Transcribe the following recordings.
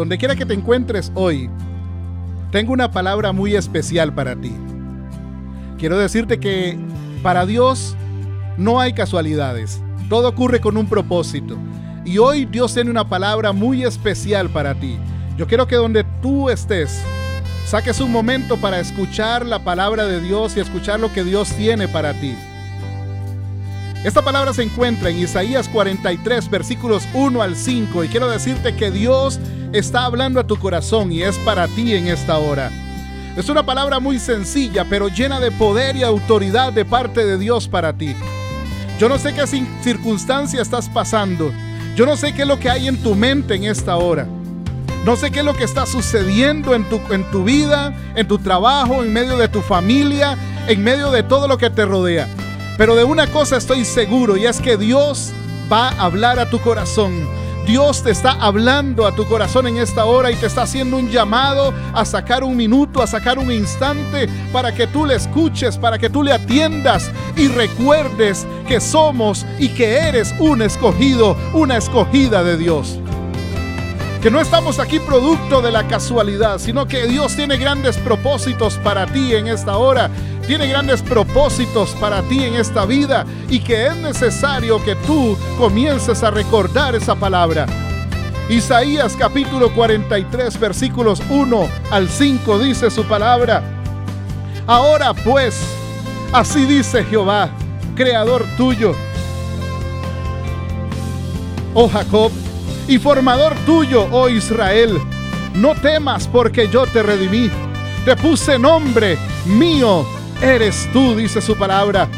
donde quiera que te encuentres hoy, tengo una palabra muy especial para ti. Quiero decirte que para Dios no hay casualidades. Todo ocurre con un propósito. Y hoy Dios tiene una palabra muy especial para ti. Yo quiero que donde tú estés, saques un momento para escuchar la palabra de Dios y escuchar lo que Dios tiene para ti. Esta palabra se encuentra en Isaías 43, versículos 1 al 5, y quiero decirte que Dios está hablando a tu corazón y es para ti en esta hora. Es una palabra muy sencilla, pero llena de poder y autoridad de parte de Dios para ti. Yo no sé qué circunstancia estás pasando. Yo no sé qué es lo que hay en tu mente en esta hora. No sé qué es lo que está sucediendo en tu, en tu vida, en tu trabajo, en medio de tu familia, en medio de todo lo que te rodea. Pero de una cosa estoy seguro y es que Dios va a hablar a tu corazón. Dios te está hablando a tu corazón en esta hora y te está haciendo un llamado a sacar un minuto, a sacar un instante para que tú le escuches, para que tú le atiendas y recuerdes que somos y que eres un escogido, una escogida de Dios. Que no estamos aquí producto de la casualidad, sino que Dios tiene grandes propósitos para ti en esta hora tiene grandes propósitos para ti en esta vida y que es necesario que tú comiences a recordar esa palabra. Isaías capítulo 43 versículos 1 al 5 dice su palabra. Ahora pues, así dice Jehová, creador tuyo, oh Jacob, y formador tuyo, oh Israel, no temas porque yo te redimí, te puse nombre mío eres tú, dice su palabra.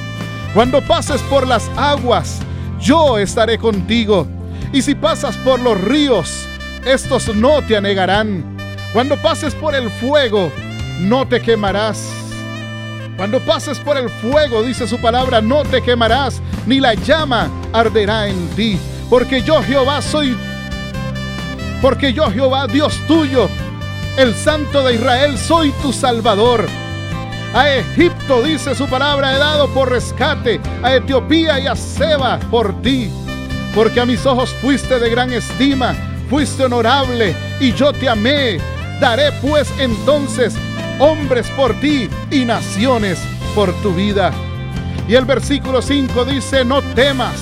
Cuando pases por las aguas, yo estaré contigo. Y si pasas por los ríos, estos no te anegarán. Cuando pases por el fuego, no te quemarás. Cuando pases por el fuego, dice su palabra, no te quemarás, ni la llama arderá en ti. Porque yo Jehová soy, porque yo Jehová, Dios tuyo, el Santo de Israel, soy tu Salvador. A Egipto, dice su palabra, he dado por rescate, a Etiopía y a Seba por ti. Porque a mis ojos fuiste de gran estima, fuiste honorable y yo te amé. Daré pues entonces hombres por ti y naciones por tu vida. Y el versículo 5 dice, no temas,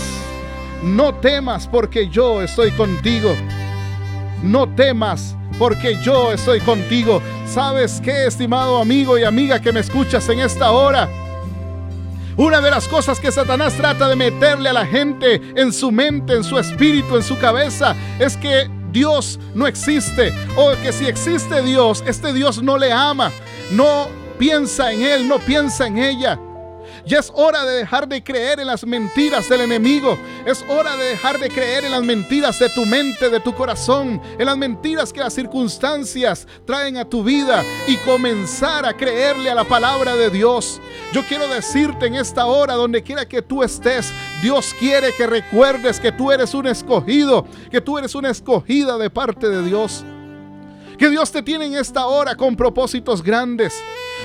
no temas porque yo estoy contigo. No temas porque yo estoy contigo. ¿Sabes qué, estimado amigo y amiga que me escuchas en esta hora? Una de las cosas que Satanás trata de meterle a la gente en su mente, en su espíritu, en su cabeza, es que Dios no existe. O que si existe Dios, este Dios no le ama. No piensa en Él, no piensa en ella. Ya es hora de dejar de creer en las mentiras del enemigo. Es hora de dejar de creer en las mentiras de tu mente, de tu corazón, en las mentiras que las circunstancias traen a tu vida y comenzar a creerle a la palabra de Dios. Yo quiero decirte en esta hora, donde quiera que tú estés, Dios quiere que recuerdes que tú eres un escogido, que tú eres una escogida de parte de Dios. Que Dios te tiene en esta hora con propósitos grandes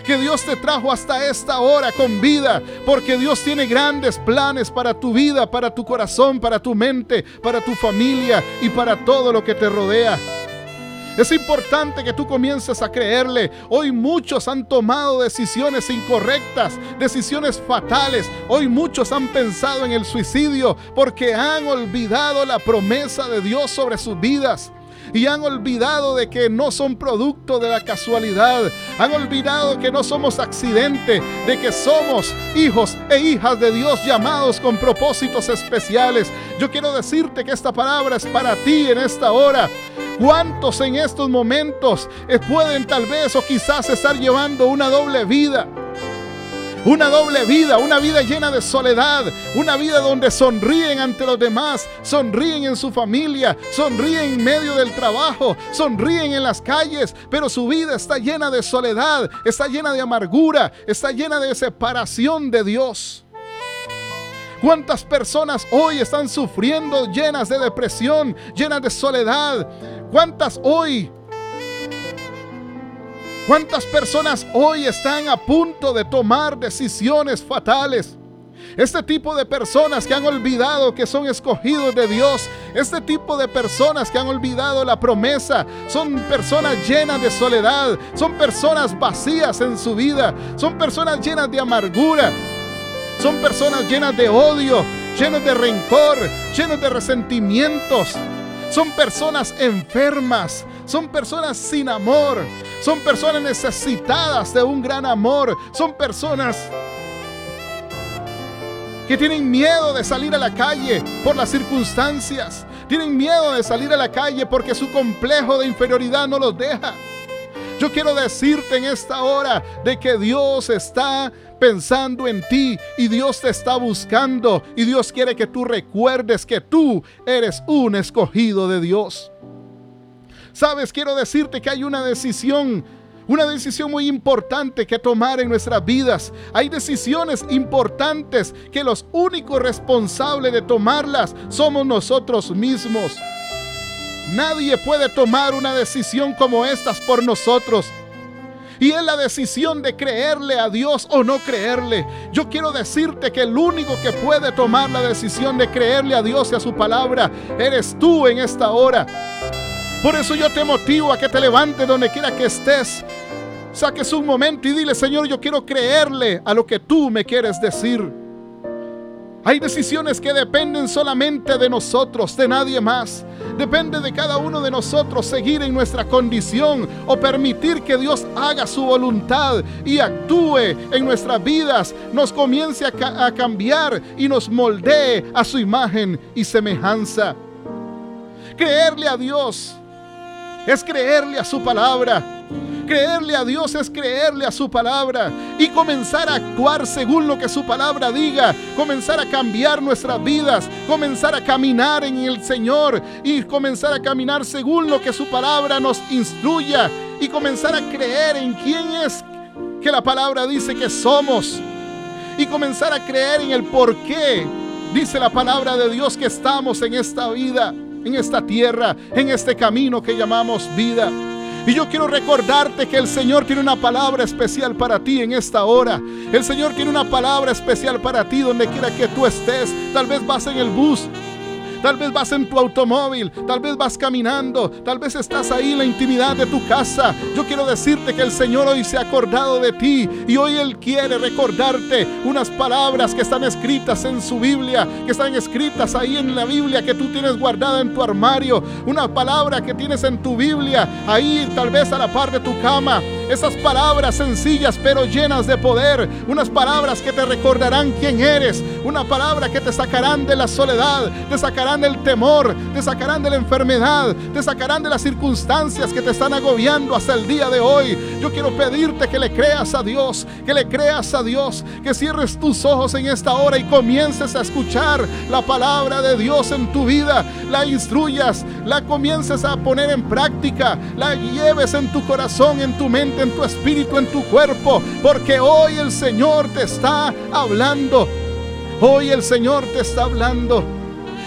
que Dios te trajo hasta esta hora con vida, porque Dios tiene grandes planes para tu vida, para tu corazón, para tu mente, para tu familia y para todo lo que te rodea. Es importante que tú comiences a creerle. Hoy muchos han tomado decisiones incorrectas, decisiones fatales. Hoy muchos han pensado en el suicidio porque han olvidado la promesa de Dios sobre sus vidas y han olvidado de que no son producto de la casualidad. Han olvidado que no somos accidente, de que somos hijos e hijas de Dios llamados con propósitos especiales. Yo quiero decirte que esta palabra es para ti en esta hora. ¿Cuántos en estos momentos pueden tal vez o quizás estar llevando una doble vida? Una doble vida, una vida llena de soledad, una vida donde sonríen ante los demás, sonríen en su familia, sonríen en medio del trabajo, sonríen en las calles, pero su vida está llena de soledad, está llena de amargura, está llena de separación de Dios. ¿Cuántas personas hoy están sufriendo llenas de depresión, llenas de soledad? ¿Cuántas hoy ¿Cuántas personas hoy están a punto de tomar decisiones fatales? Este tipo de personas que han olvidado que son escogidos de Dios. Este tipo de personas que han olvidado la promesa. Son personas llenas de soledad. Son personas vacías en su vida. Son personas llenas de amargura. Son personas llenas de odio, llenas de rencor, llenas de resentimientos. Son personas enfermas. Son personas sin amor. Son personas necesitadas de un gran amor. Son personas que tienen miedo de salir a la calle por las circunstancias. Tienen miedo de salir a la calle porque su complejo de inferioridad no los deja. Yo quiero decirte en esta hora de que Dios está pensando en ti y Dios te está buscando y Dios quiere que tú recuerdes que tú eres un escogido de Dios. Sabes, quiero decirte que hay una decisión una decisión muy importante que tomar en nuestras vidas. Hay decisiones importantes que los únicos responsables de tomarlas somos nosotros mismos. Nadie puede tomar una decisión como estas por nosotros. Y es la decisión de creerle a Dios o no creerle. Yo quiero decirte que el único que puede tomar la decisión de creerle a Dios y a su palabra eres tú en esta hora. Por eso yo te motivo a que te levantes donde quiera que estés. Saques un momento y dile, Señor, yo quiero creerle a lo que tú me quieres decir. Hay decisiones que dependen solamente de nosotros, de nadie más. Depende de cada uno de nosotros seguir en nuestra condición o permitir que Dios haga su voluntad y actúe en nuestras vidas, nos comience a, a cambiar y nos moldee a su imagen y semejanza. Creerle a Dios es creerle a su palabra. Creerle a Dios es creerle a su palabra y comenzar a actuar según lo que su palabra diga, comenzar a cambiar nuestras vidas, comenzar a caminar en el Señor y comenzar a caminar según lo que su palabra nos instruya y comenzar a creer en quién es que la palabra dice que somos y comenzar a creer en el por qué dice la palabra de Dios que estamos en esta vida en esta tierra, en este camino que llamamos vida. Y yo quiero recordarte que el Señor tiene una palabra especial para ti en esta hora. El Señor tiene una palabra especial para ti donde quiera que tú estés. Tal vez vas en el bus, Tal vez vas en tu automóvil, tal vez vas caminando, tal vez estás ahí en la intimidad de tu casa. Yo quiero decirte que el Señor hoy se ha acordado de ti y hoy Él quiere recordarte unas palabras que están escritas en su Biblia, que están escritas ahí en la Biblia que tú tienes guardada en tu armario. Una palabra que tienes en tu Biblia, ahí tal vez a la par de tu cama. Esas palabras sencillas pero llenas de poder. Unas palabras que te recordarán quién eres. Una palabra que te sacarán de la soledad, te sacarán del temor, te sacarán de la enfermedad, te sacarán de las circunstancias que te están agobiando hasta el día de hoy. Yo quiero pedirte que le creas a Dios, que le creas a Dios, que cierres tus ojos en esta hora y comiences a escuchar la palabra de Dios en tu vida, la instruyas, la comiences a poner en práctica, la lleves en tu corazón, en tu mente en tu espíritu, en tu cuerpo, porque hoy el Señor te está hablando. Hoy el Señor te está hablando.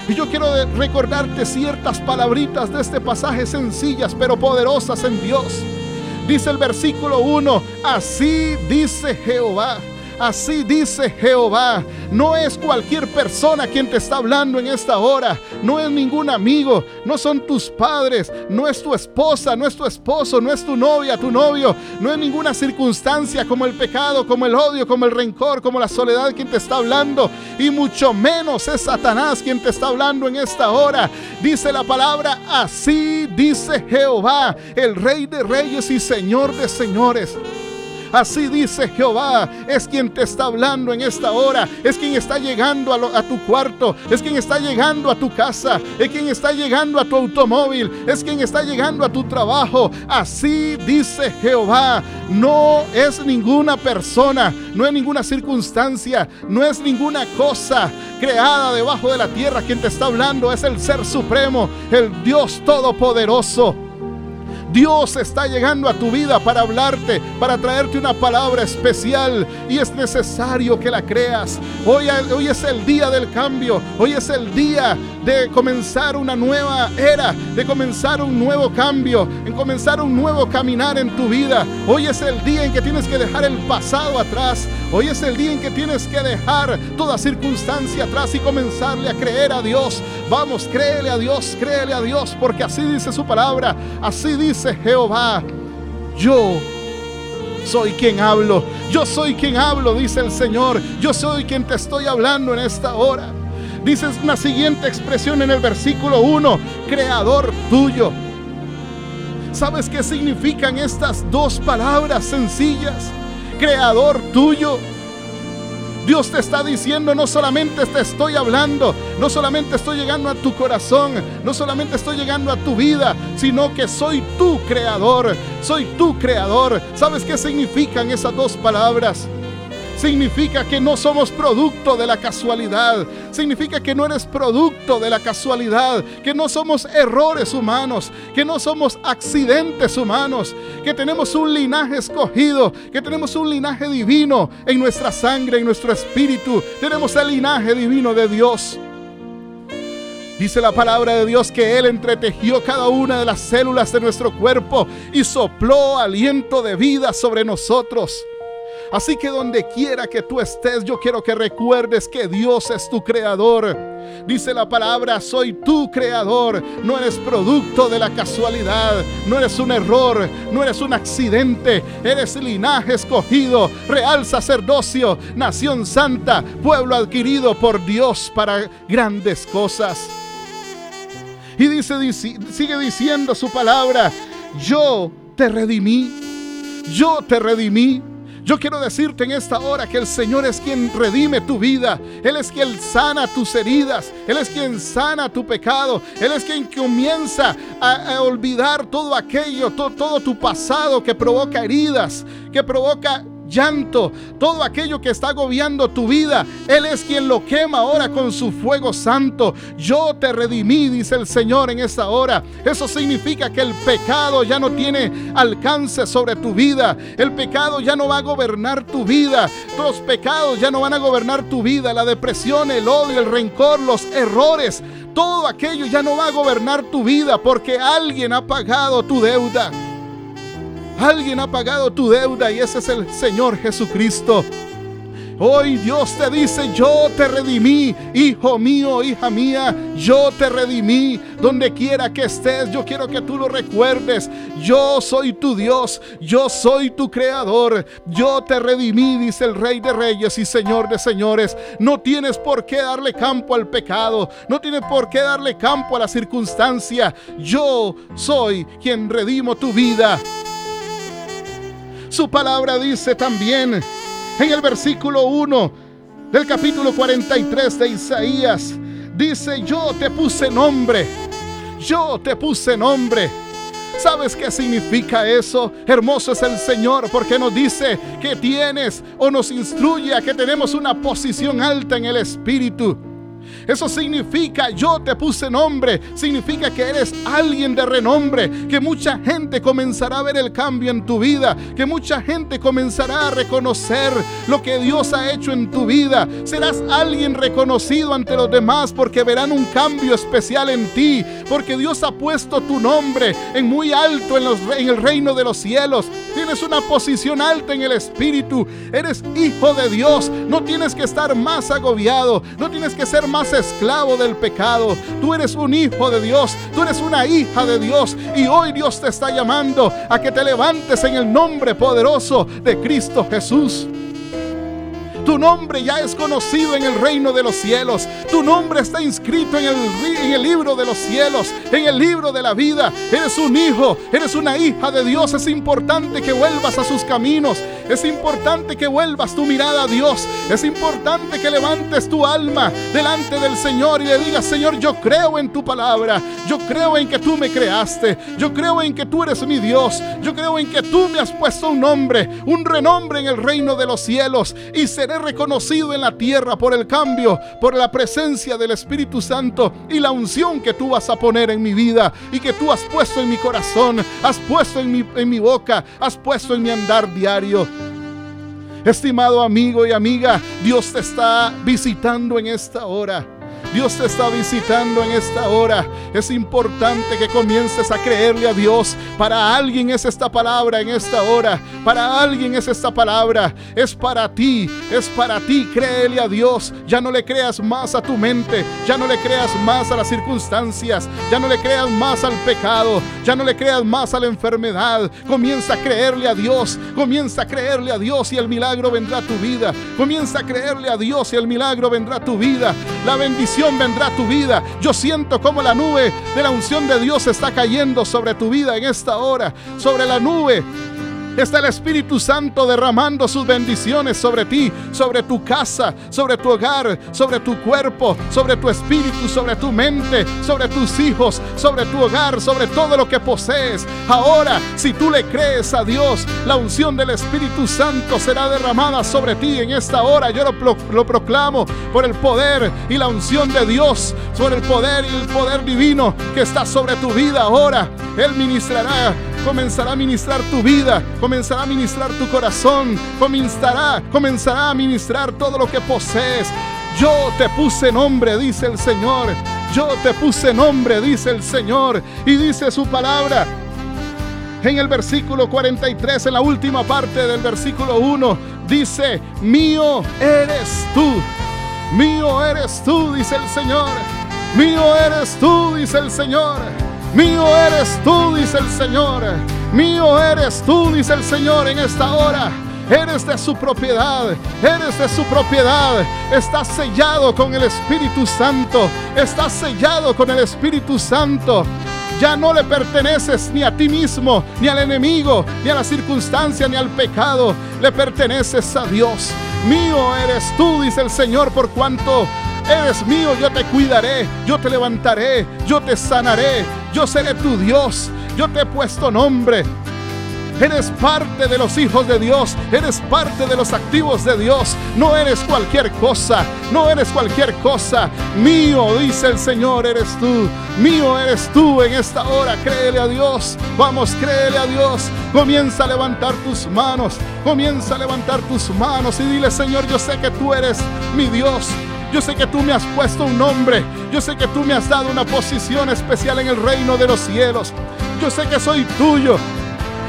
Y yo quiero recordarte ciertas palabritas de este pasaje sencillas pero poderosas en Dios. Dice el versículo 1, así dice Jehová. Así dice Jehová. No es cualquier persona quien te está hablando en esta hora. No es ningún amigo. No son tus padres. No es tu esposa. No es tu esposo. No es tu novia, tu novio. No es ninguna circunstancia como el pecado, como el odio, como el rencor, como la soledad quien te está hablando. Y mucho menos es Satanás quien te está hablando en esta hora. Dice la palabra, así dice Jehová, el rey de reyes y señor de señores. Así dice Jehová, es quien te está hablando en esta hora, es quien está llegando a, tu cuarto, es quien está llegando a tu casa, es quien está llegando a tu automóvil, es quien está llegando a tu trabajo. Así dice Jehová, no es ninguna persona, no es ninguna circunstancia, no es ninguna cosa creada debajo de la tierra quien te está hablando, es el Ser Supremo, el Dios Todopoderoso. Dios está llegando a tu vida para hablarte, para traerte una palabra especial y es necesario que la creas. Hoy, hoy es el día del cambio, hoy es el día de comenzar una nueva era, de comenzar un nuevo cambio, en comenzar un nuevo caminar en tu vida. Hoy es el día en que tienes que dejar el pasado atrás. Hoy es el día en que tienes que dejar toda circunstancia atrás y comenzarle a creer a Dios. Vamos, créele a Dios, créele a Dios, porque así dice su palabra, así dice Jehová. Yo soy quien hablo, yo soy quien hablo, dice el Señor. Yo soy quien te estoy hablando en esta hora. Dices la siguiente expresión en el versículo 1, creador tuyo. ¿Sabes qué significan estas dos palabras sencillas? Creador tuyo. Dios te está diciendo, no solamente te estoy hablando, no solamente estoy llegando a tu corazón, no solamente estoy llegando a tu vida, sino que soy tu creador, soy tu creador. ¿Sabes qué significan esas dos palabras? Significa que no somos producto de la casualidad. Significa que no eres producto de la casualidad, que no somos errores humanos, que no somos accidentes humanos, que tenemos un linaje escogido, que tenemos un linaje divino en nuestra sangre, en nuestro espíritu. Tenemos el linaje divino de Dios. Dice la palabra de Dios que Él entretejió cada una de las células de nuestro cuerpo y sopló aliento de vida sobre nosotros. Así que donde quiera que tú estés, yo quiero que recuerdes que Dios es tu creador. Dice la palabra, soy tu creador. No eres producto de la casualidad, no eres un error, no eres un accidente. Eres linaje escogido, real sacerdocio, nación santa, pueblo adquirido por Dios para grandes cosas. Y dice, sigue diciendo su palabra, yo te redimí, yo te redimí. Yo quiero decirte en esta hora que el Señor es quien redime tu vida. Él es quien sana tus heridas. Él es quien sana tu pecado. Él es quien comienza a, olvidar todo aquello, todo tu pasado que provoca heridas, que provoca llanto, todo aquello que está agobiando tu vida, Él es quien lo quema ahora con su fuego santo. Yo te redimí, dice el Señor en esta hora. Eso significa que el pecado ya no tiene alcance sobre tu vida. El pecado ya no va a gobernar tu vida. Los pecados ya no van a gobernar tu vida. La depresión, el odio, el rencor, los errores. Todo aquello ya no va a gobernar tu vida porque alguien ha pagado tu deuda. Alguien ha pagado tu deuda y ese es el Señor Jesucristo. Hoy Dios te dice, yo te redimí, hijo mío, hija mía, yo te redimí. Donde quiera que estés, yo quiero que tú lo recuerdes. Yo soy tu Dios, yo soy tu creador, yo te redimí, dice el Rey de Reyes y Señor de Señores. No tienes por qué darle campo al pecado, no tienes por qué darle campo a la circunstancia. Yo soy quien redimo tu vida. Su palabra dice también en el versículo 1 del capítulo 43 de Isaías, dice, yo te puse nombre, yo te puse nombre. ¿Sabes qué significa eso? Hermoso es el Señor porque nos dice que tienes o nos instruye a que tenemos una posición alta en el Espíritu. Eso significa yo te puse nombre. Significa que eres alguien de renombre. Que mucha gente comenzará a ver el cambio en tu vida. Que mucha gente comenzará a reconocer lo que Dios ha hecho en tu vida. Serás alguien reconocido ante los demás porque verán un cambio especial en ti. Porque Dios ha puesto tu nombre en muy alto en, los, en el reino de los cielos. Tienes una posición alta en el Espíritu. Eres hijo de Dios. No tienes que estar más agobiado. No tienes que ser más esclavo del pecado. Tú eres un hijo de Dios, tú eres una hija de Dios y hoy Dios te está llamando a que te levantes en el nombre poderoso de Cristo Jesús. Tu nombre ya es conocido en el reino de los cielos. Tu nombre está inscrito en el, libro de los cielos, en el libro de la vida. Eres un hijo, eres una hija de Dios. Es importante que vuelvas a sus caminos. Es importante que vuelvas tu mirada a Dios. Es importante que levantes tu alma delante del Señor y le digas, Señor, yo creo en tu palabra. Yo creo en que tú me creaste. Yo creo en que tú eres mi Dios. Yo creo en que tú me has puesto un nombre, un renombre en el reino de los cielos. Y seré reconocido en la tierra por el cambio, por la presencia del Espíritu Santo y la unción que tú vas a poner en mi vida y que tú has puesto en mi corazón, has puesto en mi, en mi boca, has puesto en mi andar diario. Estimado amigo y amiga, Dios te está visitando en esta hora. Dios te está visitando en esta hora. Es importante que comiences a creerle a Dios. Para alguien es esta palabra en esta hora. Para alguien es esta palabra. Es para ti. Es para ti. Créele a Dios. Ya no le creas más a tu mente. Ya no le creas más a las circunstancias. Ya no le creas más al pecado. Ya no le creas más a la enfermedad. Comienza a creerle a Dios. Comienza a creerle a Dios y el milagro vendrá a tu vida. Comienza a creerle a Dios y el milagro vendrá a tu vida. La bendición vendrá a tu vida. Yo siento como la nube de la unción de Dios está cayendo sobre tu vida en esta hora. Sobre la nube Está el Espíritu Santo derramando sus bendiciones sobre ti, sobre tu casa, sobre tu hogar, sobre tu cuerpo, sobre tu espíritu, sobre tu mente, sobre tus hijos, sobre tu hogar, sobre todo lo que posees. Ahora, si tú le crees a Dios, la unción del Espíritu Santo será derramada sobre ti en esta hora. Yo lo, proclamo por el poder y la unción de Dios, sobre el poder y el poder divino que está sobre tu vida ahora. Él ministrará comenzará a ministrar tu vida, comenzará a ministrar tu corazón, comenzará, comenzará a ministrar todo lo que posees. Yo te puse nombre, dice el Señor. Yo te puse nombre, dice el Señor. Y dice su palabra. En el versículo 43, en la última parte del versículo 1, dice, mío eres tú. Mío eres tú, dice el Señor. Mío eres tú, dice el Señor. Mío eres tú, dice el Señor. Mío eres tú, dice el Señor en esta hora. Eres de su propiedad, eres de su propiedad. Estás sellado con el Espíritu Santo. Estás sellado con el Espíritu Santo. Ya no le perteneces ni a ti mismo, ni al enemigo, ni a la circunstancia, ni al pecado. Le perteneces a Dios. Mío eres tú, dice el Señor, por cuanto Eres mío, yo te cuidaré, yo te levantaré, yo te sanaré, yo seré tu Dios, yo te he puesto nombre. Eres parte de los hijos de Dios, eres parte de los activos de Dios, no eres cualquier cosa, no eres cualquier cosa. Mío, dice el Señor, eres tú, mío eres tú en esta hora, créele a Dios, vamos, créele a Dios, comienza a levantar tus manos, comienza a levantar tus manos y dile, Señor, yo sé que tú eres mi Dios, yo sé que tú me has puesto un nombre. Yo sé que tú me has dado una posición especial en el reino de los cielos. Yo sé que soy tuyo.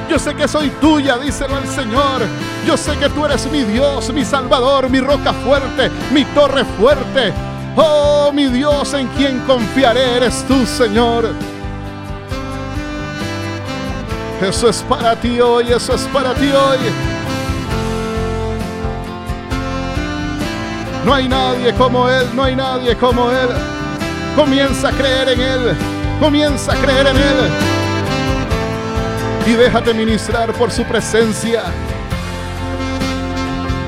Yo sé que soy tuya, díselo al Señor. Yo sé que tú eres mi Dios, mi Salvador, mi roca fuerte, mi torre fuerte. Oh, mi Dios, en quien confiaré eres tú, Señor. Eso es para ti hoy, eso es para ti hoy. No hay nadie como Él, no hay nadie como Él. Comienza a creer en Él, comienza a creer en Él. Y déjate ministrar por su presencia.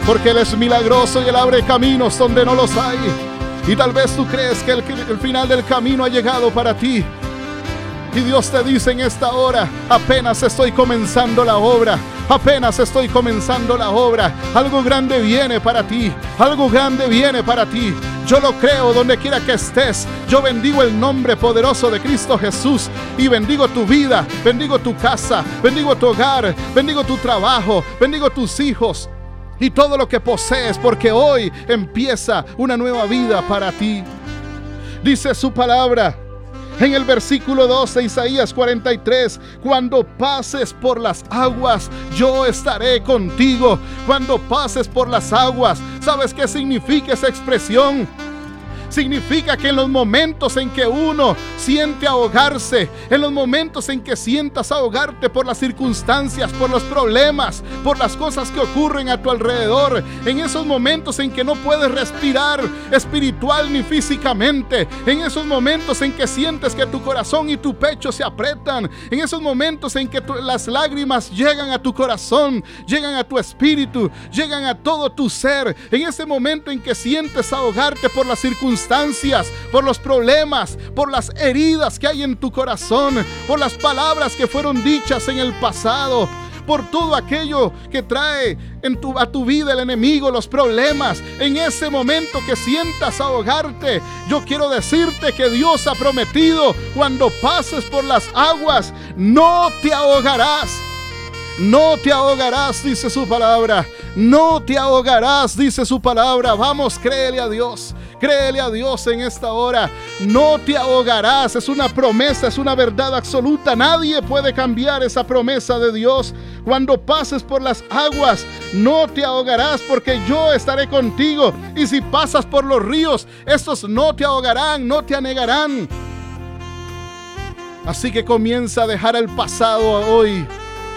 Porque Él es milagroso y Él abre caminos donde no los hay. Y tal vez tú crees que el, final del camino ha llegado para ti. Y Dios te dice en esta hora, apenas estoy comenzando la obra. Apenas estoy comenzando la obra. Algo grande viene para ti. Algo grande viene para ti. Yo lo creo donde quiera que estés. Yo bendigo el nombre poderoso de Cristo Jesús y bendigo tu vida, bendigo tu casa, bendigo tu hogar, bendigo tu trabajo, bendigo tus hijos y todo lo que posees porque hoy empieza una nueva vida para ti. Dice su palabra en el versículo 2 de Isaías 43, cuando pases por las aguas, yo estaré contigo. Cuando pases por las aguas, ¿sabes qué significa esa expresión? Significa que en los momentos en que uno siente ahogarse, en los momentos en que sientas ahogarte por las circunstancias, por los problemas, por las cosas que ocurren a tu alrededor, en esos momentos en que no puedes respirar espiritual ni físicamente, en esos momentos en que sientes que tu corazón y tu pecho se apretan, en esos momentos en que las lágrimas llegan a tu corazón, llegan a tu espíritu, llegan a todo tu ser, en ese momento en que sientes ahogarte por las circunstancias, por los problemas, por las heridas que hay en tu corazón, por las palabras que fueron dichas en el pasado, por todo aquello que trae en tu, a tu vida el enemigo, los problemas. En ese momento que sientas ahogarte, yo quiero decirte que Dios ha prometido, cuando pases por las aguas, no te ahogarás. No te ahogarás, dice su palabra. No te ahogarás, dice su palabra. Vamos, créele a Dios. Créele a Dios en esta hora. No te ahogarás. Es una promesa, es una verdad absoluta. Nadie puede cambiar esa promesa de Dios. Cuando pases por las aguas, no te ahogarás porque yo estaré contigo. Y si pasas por los ríos, estos no te ahogarán, no te anegarán. Así que comienza a dejar el pasado hoy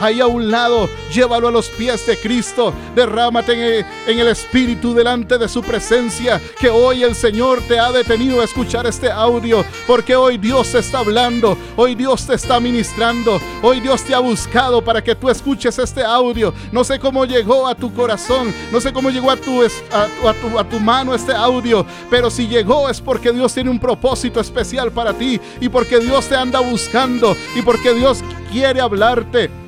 ahí a un lado, llévalo a los pies de Cristo, derrámate en el, Espíritu delante de su presencia, que hoy el Señor te ha detenido a escuchar este audio, porque hoy Dios está hablando, hoy Dios te está ministrando, hoy Dios te ha buscado para que tú escuches este audio. No sé cómo llegó a tu corazón, no sé cómo llegó a tu, a, a tu mano este audio, pero si llegó es porque Dios tiene un propósito especial para ti y porque Dios te anda buscando y porque Dios quiere hablarte.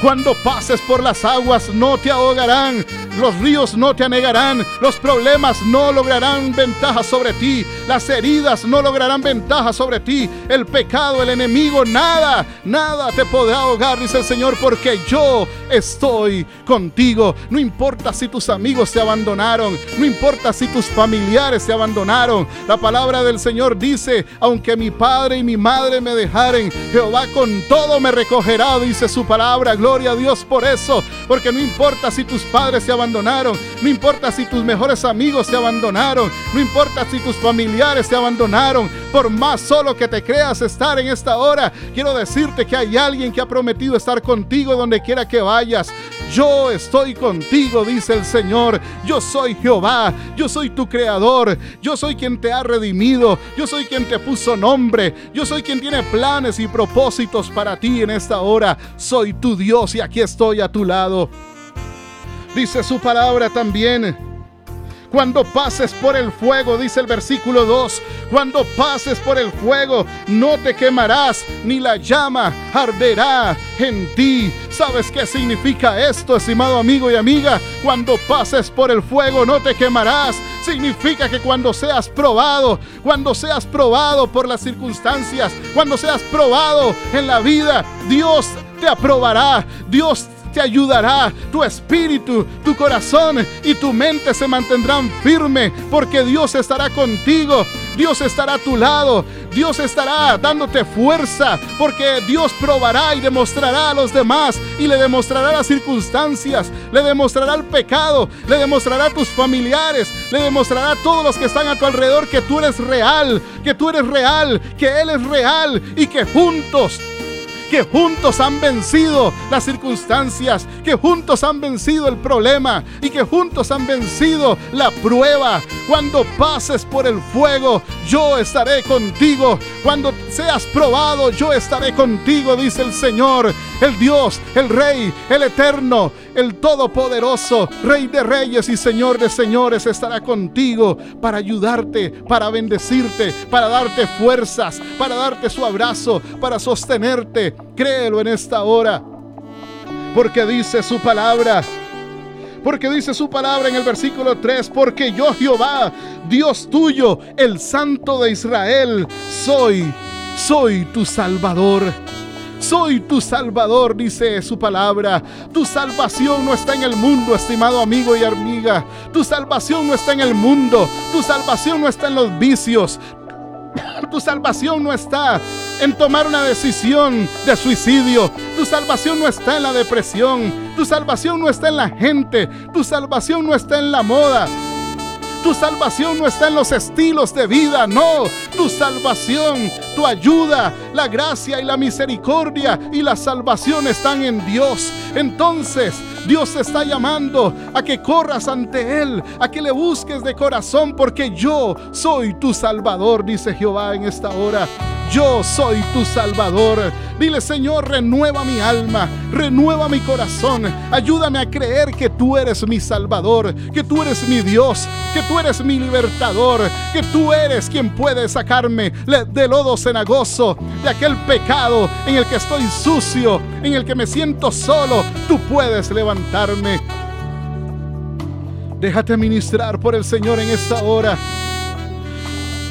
Cuando pases por las aguas no te ahogarán, los ríos no te anegarán, los problemas no lograrán ventaja sobre ti, las heridas no lograrán ventaja sobre ti, el pecado, el enemigo, nada, nada te podrá ahogar, dice el Señor, porque yo estoy contigo. No importa si tus amigos te abandonaron, no importa si tus familiares te abandonaron. La palabra del Señor dice, aunque mi padre y mi madre me dejaren, Jehová con todo me recogerá, dice su palabra. Gloria a Dios por eso, porque no importa si tus padres te abandonaron, no importa si tus mejores amigos te abandonaron, no importa si tus familiares te abandonaron, por más solo que te creas estar en esta hora, quiero decirte que hay alguien que ha prometido estar contigo donde quiera que vayas. Yo estoy contigo, dice el Señor. Yo soy Jehová, yo soy tu creador, yo soy quien te ha redimido, yo soy quien te puso nombre, yo soy quien tiene planes y propósitos para ti en esta hora. Soy tu Dios y aquí estoy a tu lado. Dice su palabra también cuando pases por el fuego, dice el versículo 2, cuando pases por el fuego, no te quemarás, ni la llama arderá en ti. ¿Sabes qué significa esto, estimado amigo y amiga? Cuando pases por el fuego, no te quemarás. Significa que cuando seas probado, cuando seas probado por las circunstancias, cuando seas probado en la vida, Dios te aprobará. Dios te ayudará. Tu espíritu, tu corazón y tu mente se mantendrán firme porque Dios estará contigo. Dios estará a tu lado. Dios estará dándote fuerza porque Dios probará y demostrará a los demás y le demostrará las circunstancias, le demostrará el pecado, le demostrará a tus familiares, le demostrará a todos los que están a tu alrededor que tú eres real, que tú eres real, que Él es real y que juntos que juntos han vencido las circunstancias, que juntos han vencido el problema y que juntos han vencido la prueba. Cuando pases por el fuego, yo estaré contigo. Cuando seas probado, yo estaré contigo, dice el Señor, el Dios, el Rey, el Eterno, el Todopoderoso, Rey de Reyes y Señor de Señores, estará contigo para ayudarte, para bendecirte, para darte fuerzas, para darte su abrazo, para sostenerte. Créelo en esta hora, porque dice su palabra. Porque dice su palabra en el versículo 3, porque yo Jehová, Dios tuyo, el Santo de Israel, soy, soy tu Salvador. Soy tu Salvador, dice su palabra. Tu salvación no está en el mundo, estimado amigo y amiga. Tu salvación no está en el mundo. Tu salvación no está en los vicios. Tu salvación no está en tomar una decisión de suicidio. Tu salvación no está en la depresión. Tu salvación no está en la gente. Tu salvación no está en la moda. Tu salvación no está en los estilos de vida, no. Tu salvación, tu ayuda, la gracia y la misericordia y la salvación están en Dios. Entonces, Dios te está llamando a que corras ante Él, a que le busques de corazón, porque yo soy tu Salvador, dice Jehová en esta hora. Yo soy tu Salvador. Dile, Señor, renueva mi alma, renueva mi corazón. Ayúdame a creer que tú eres mi Salvador, que tú eres mi Dios, que tú eres mi libertador, que tú eres quien puede sacarme de lodo cenagoso, de aquel pecado en el que estoy sucio, en el que me siento solo. Tú puedes levantarme. Déjate ministrar por el Señor en esta hora.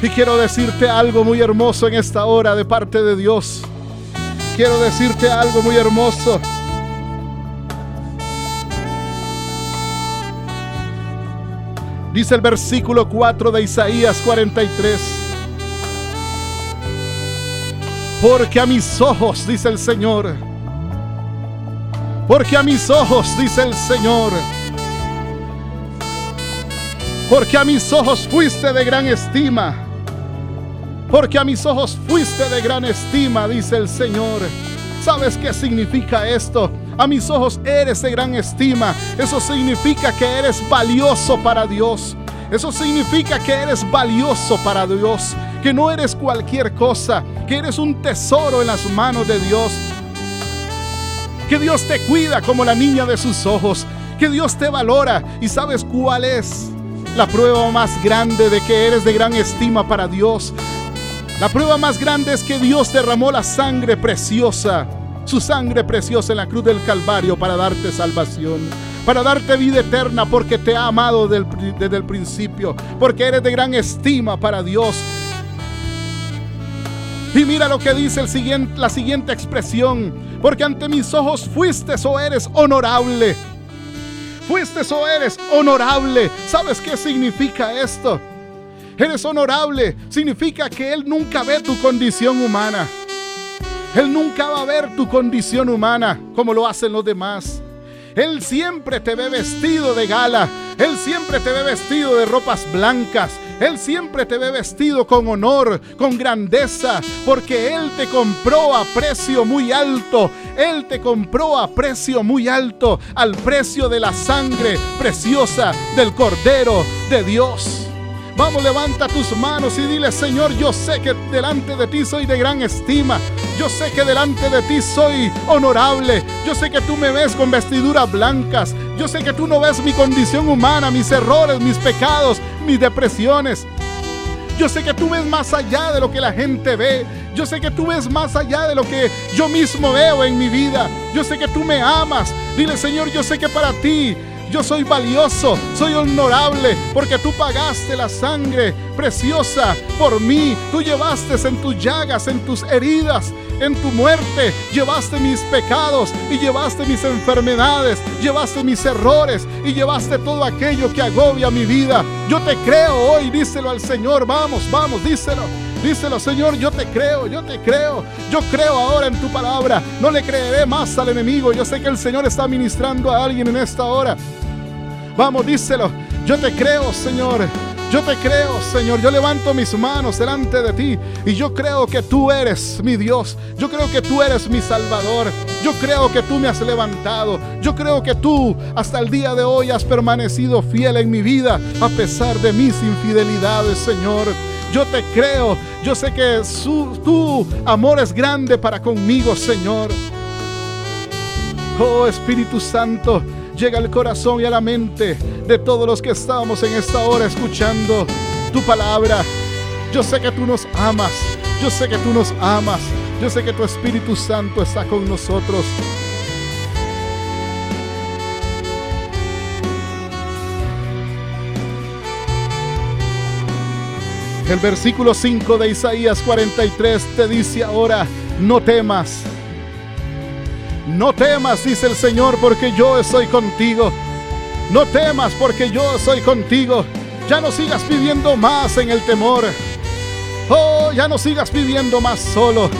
Y quiero decirte algo muy hermoso en esta hora de parte de Dios. Quiero decirte algo muy hermoso. Dice el versículo 4 de Isaías 43. Porque a mis ojos, dice el Señor. Porque a mis ojos, dice el Señor. Porque a mis ojos fuiste de gran estima porque a mis ojos fuiste de gran estima, dice el Señor. ¿Sabes qué significa esto? A mis ojos eres de gran estima. Eso significa que eres valioso para Dios. Eso significa que eres valioso para Dios. Que no eres cualquier cosa. Que eres un tesoro en las manos de Dios. Que Dios te cuida como la niña de sus ojos. Que Dios te valora. ¿Y sabes cuál es? La prueba más grande de que eres de gran estima para Dios la prueba más grande es que Dios derramó la sangre preciosa, su sangre preciosa en la cruz del Calvario para darte salvación, para darte vida eterna porque te ha amado desde el principio, porque eres de gran estima para Dios. Y mira lo que dice el siguiente, la siguiente expresión, porque ante mis ojos fuiste o eres honorable. Fuiste o eres honorable. ¿Sabes qué significa esto? Eres honorable. Significa que Él nunca ve tu condición humana. Él nunca va a ver tu condición humana como lo hacen los demás. Él siempre te ve vestido de gala. Él siempre te ve vestido de ropas blancas. Él siempre te ve vestido con honor, con grandeza, porque Él te compró a precio muy alto. Él te compró a precio muy alto, al precio de la sangre preciosa del Cordero de Dios. Vamos, levanta tus manos y dile, Señor, yo sé que delante de ti soy de gran estima. Yo sé que delante de ti soy honorable. Yo sé que tú me ves con vestiduras blancas. Yo sé que tú no ves mi condición humana, mis errores, mis pecados, mis depresiones. Yo sé que tú ves más allá de lo que la gente ve. Yo sé que tú ves más allá de lo que yo mismo veo en mi vida. Yo sé que tú me amas. Dile, Señor, yo sé que para ti yo soy valioso, soy honorable, porque tú pagaste la sangre preciosa por mí. Tú llevaste en tus llagas, en tus heridas, en tu muerte. Llevaste mis pecados y llevaste mis enfermedades, llevaste mis errores y llevaste todo aquello que agobia mi vida. Yo te creo hoy, díselo al Señor. Vamos, vamos, díselo. Díselo, Señor, yo te creo, yo te creo. Yo creo ahora en tu palabra. No le creeré más al enemigo. Yo sé que el Señor está ministrando a alguien en esta hora. Vamos, díselo. Yo te creo, Señor. Yo te creo, Señor. Yo levanto mis manos delante de ti y yo creo que tú eres mi Dios. Yo creo que tú eres mi Salvador. Yo creo que tú me has levantado. Yo creo que tú hasta el día de hoy has permanecido fiel en mi vida a pesar de mis infidelidades, Señor. Yo te creo. Yo sé que tu amor es grande para conmigo, Señor. Oh Espíritu Santo llega al corazón y a la mente de todos los que estamos en esta hora escuchando tu palabra. Yo sé que tú nos amas, yo sé que tú nos amas, yo sé que tu Espíritu Santo está con nosotros. El versículo 5 de Isaías 43 te dice ahora, no temas no temas, dice el Señor, porque yo estoy contigo. No temas porque yo soy contigo. Ya no sigas viviendo más en el temor. Oh, ya no sigas viviendo más solo.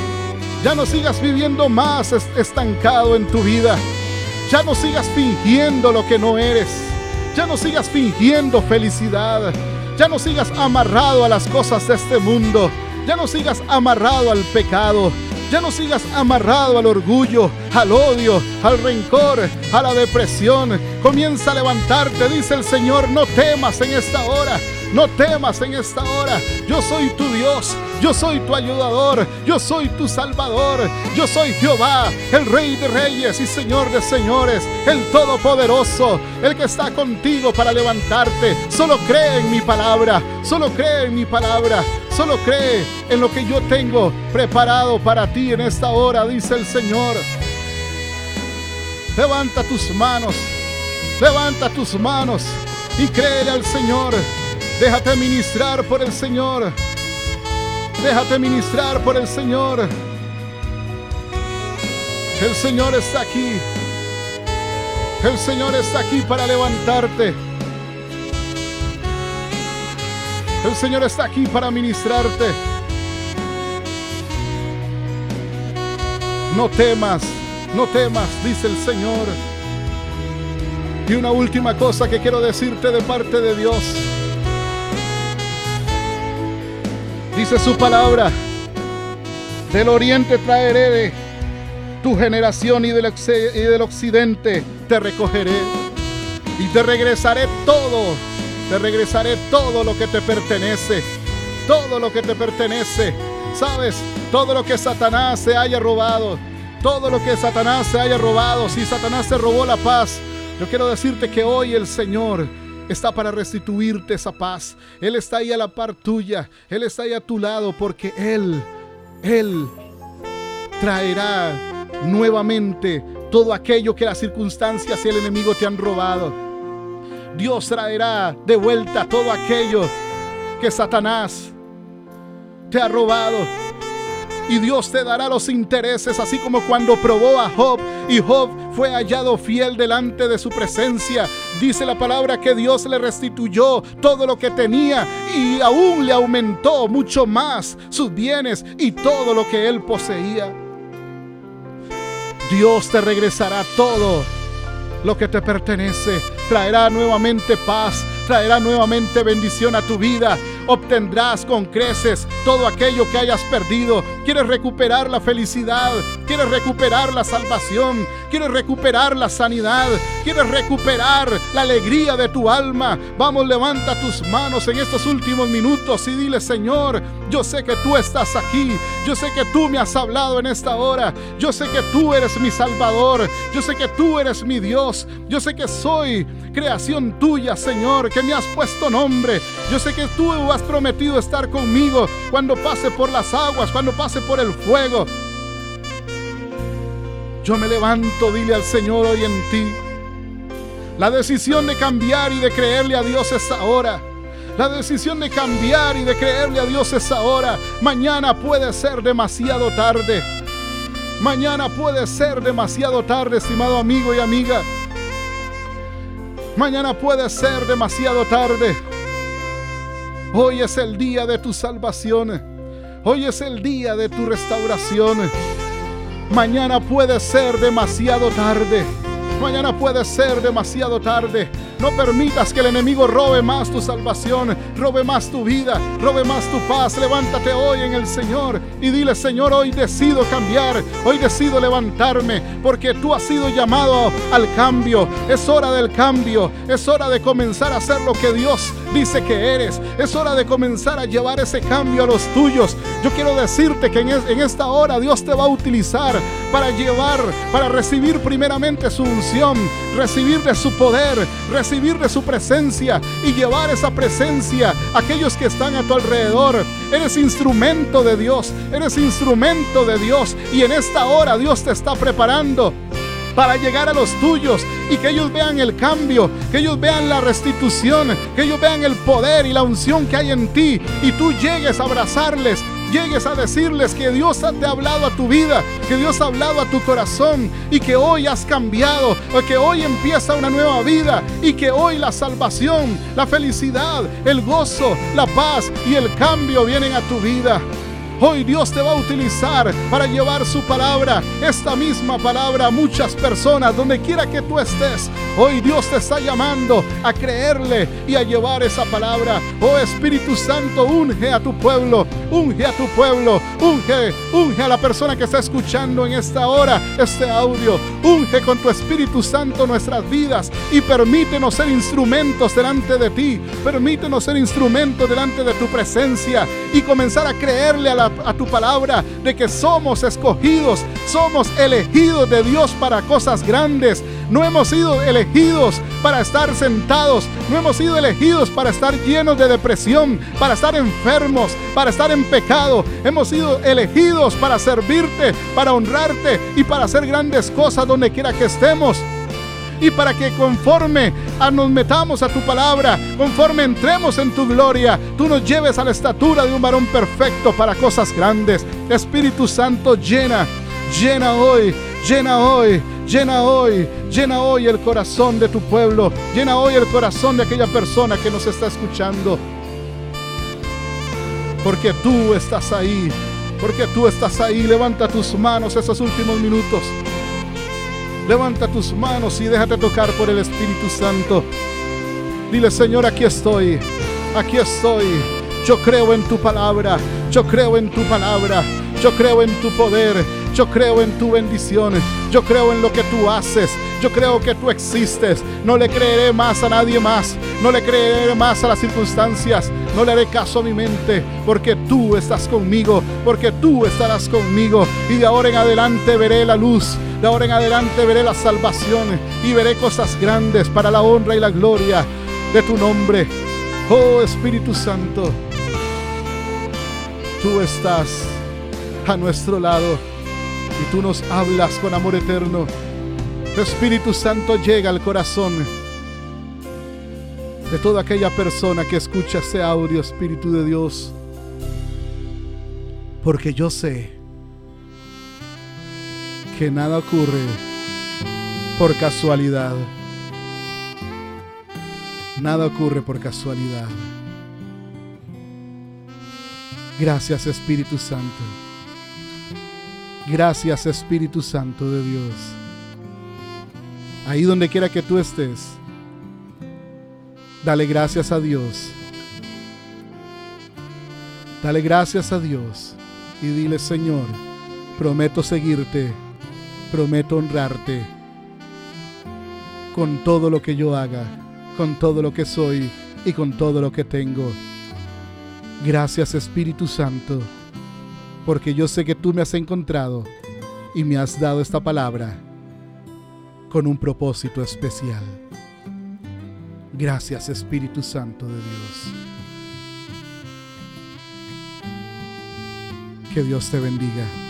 Ya no sigas viviendo más estancado en tu vida. Ya no sigas fingiendo lo que no eres. Ya no sigas fingiendo felicidad. Ya no sigas amarrado a las cosas de este mundo. Ya no sigas amarrado al pecado. Ya no sigas amarrado al orgullo, al odio, al rencor, a la depresión. Comienza a levantarte, dice el Señor. No temas en esta hora. No temas en esta hora. Yo soy tu Dios. Yo soy tu ayudador. Yo soy tu salvador. Yo soy Jehová, el Rey de Reyes y Señor de Señores, el Todopoderoso, el que está contigo para levantarte. Solo cree en mi palabra. Solo cree en mi palabra. Solo cree en lo que yo tengo preparado para ti en esta hora, dice el Señor. Levanta tus manos. Levanta tus manos y créele al Señor. Déjate ministrar por el Señor. Déjate ministrar por el Señor. El Señor está aquí. El Señor está aquí para levantarte. El Señor está aquí para ministrarte. No temas, no temas, dice el Señor. Y una última cosa que quiero decirte de parte de Dios. Dice su palabra, del oriente traeré tu generación y del, y del occidente te recogeré y te regresaré todo, te regresaré todo lo que te pertenece, todo lo que te pertenece. ¿Sabes? Todo lo que Satanás se haya robado, todo lo que Satanás se haya robado, si Satanás se robó la paz, yo quiero decirte que hoy el Señor está para restituirte esa paz. Él está ahí a la par tuya. Él está ahí a tu lado porque Él, Él traerá nuevamente todo aquello que las circunstancias y el enemigo te han robado. Dios traerá de vuelta todo aquello que Satanás te ha robado. Y Dios te dará los intereses, así como cuando probó a Job y Job fue hallado fiel delante de su presencia. Dice la palabra que Dios le restituyó todo lo que tenía y aún le aumentó mucho más sus bienes y todo lo que él poseía. Dios te regresará todo lo que te pertenece. Traerá nuevamente paz, traerá nuevamente bendición a tu vida obtendrás con creces todo aquello que hayas perdido. Quieres recuperar la felicidad, quieres recuperar la salvación, quieres recuperar la sanidad, quieres recuperar la alegría de tu alma. Vamos, levanta tus manos en estos últimos minutos y dile, Señor, yo sé que tú estás aquí, yo sé que tú me has hablado en esta hora, yo sé que tú eres mi Salvador, yo sé que tú eres mi Dios, yo sé que soy creación tuya, Señor, que me has puesto nombre, yo sé que tú vas prometido estar conmigo cuando pase por las aguas, cuando pase por el fuego. Yo me levanto, dile al Señor hoy en ti. La decisión de cambiar y de creerle a Dios es ahora. La decisión de cambiar y de creerle a Dios es ahora. Mañana puede ser demasiado tarde. Mañana puede ser demasiado tarde, estimado amigo y amiga. Mañana puede ser demasiado tarde. Hoy es el día de tu salvación. Hoy es el día de tu restauración. Mañana puede ser demasiado tarde. Mañana puede ser demasiado tarde. No permitas que el enemigo robe más tu salvación, robe más tu vida, robe más tu paz. Levántate hoy en el Señor y dile, Señor, hoy decido cambiar, hoy decido levantarme, porque tú has sido llamado al cambio. Es hora del cambio, es hora de comenzar a hacer lo que Dios dice que eres. Es hora de comenzar a llevar ese cambio a los tuyos. Yo quiero decirte que en, esta hora Dios te va a utilizar para llevar, para recibir primeramente su unción, recibir de su poder, recibir recibir de su presencia y llevar esa presencia a aquellos que están a tu alrededor. Eres instrumento de Dios, eres instrumento de Dios y en esta hora Dios te está preparando para llegar a los tuyos y que ellos vean el cambio, que ellos vean la restitución, que ellos vean el poder y la unción que hay en ti y tú llegues a abrazarles llegues a decirles que Dios te ha hablado a tu vida, que Dios ha hablado a tu corazón y que hoy has cambiado, que hoy empieza una nueva vida y que hoy la salvación, la felicidad, el gozo, la paz y el cambio vienen a tu vida. Hoy Dios te va a utilizar para llevar su palabra, esta misma palabra a muchas personas, donde quiera que tú estés. Hoy Dios te está llamando a creerle y a llevar esa palabra. Oh Espíritu Santo, unge a tu pueblo, unge a tu pueblo, unge, unge a la persona que está escuchando en esta hora este audio. Unge con tu Espíritu Santo nuestras vidas y permítenos ser instrumentos delante de ti. Permítenos ser instrumentos delante de tu presencia y comenzar a creerle a, a tu palabra de que somos escogidos, somos elegidos de Dios para cosas grandes. No hemos sido elegidos para estar sentados. No hemos sido elegidos para estar llenos de depresión, para estar enfermos, para estar en pecado. Hemos sido elegidos para servirte, para honrarte y para hacer grandes cosas donde quiera que estemos y para que conforme nos metamos a tu palabra, conforme entremos en tu gloria, tú nos lleves a la estatura de un varón perfecto para cosas grandes. Espíritu Santo, llena, llena hoy, llena hoy, llena hoy, llena hoy el corazón de tu pueblo, llena hoy el corazón de aquella persona que nos está escuchando. Porque tú estás ahí, porque tú estás ahí. Levanta tus manos esos últimos minutos. Levanta tus manos y déjate tocar por el Espíritu Santo. Dile, Señor, aquí estoy. Aquí estoy. Yo creo en tu palabra. Yo creo en tu palabra. Yo creo en tu poder. Yo creo en tu bendición. Yo creo en lo que tú haces. Yo creo que tú existes. No le creeré más a nadie más. No le creeré más a las circunstancias. No le haré caso a mi mente. Porque tú estás conmigo. Porque tú estarás conmigo. Y de ahora en adelante veré la luz. De ahora en adelante veré la salvación y veré cosas grandes para la honra y la gloria de tu nombre. Oh Espíritu Santo, tú estás a nuestro lado y tú nos hablas con amor eterno. Espíritu Santo llega al corazón de toda aquella persona que escucha este audio, Espíritu de Dios. Porque yo sé que nada ocurre por casualidad. Nada ocurre por casualidad. Gracias Espíritu Santo. Gracias Espíritu Santo de Dios. Ahí donde quiera que tú estés, dale gracias a Dios. Dale gracias a Dios y dile Señor, prometo seguirte prometo honrarte con todo lo que yo haga, con todo lo que soy y con todo lo que tengo. Gracias Espíritu Santo, porque yo sé que tú me has encontrado y me has dado esta palabra con un propósito especial. Gracias Espíritu Santo de Dios. Que Dios te bendiga.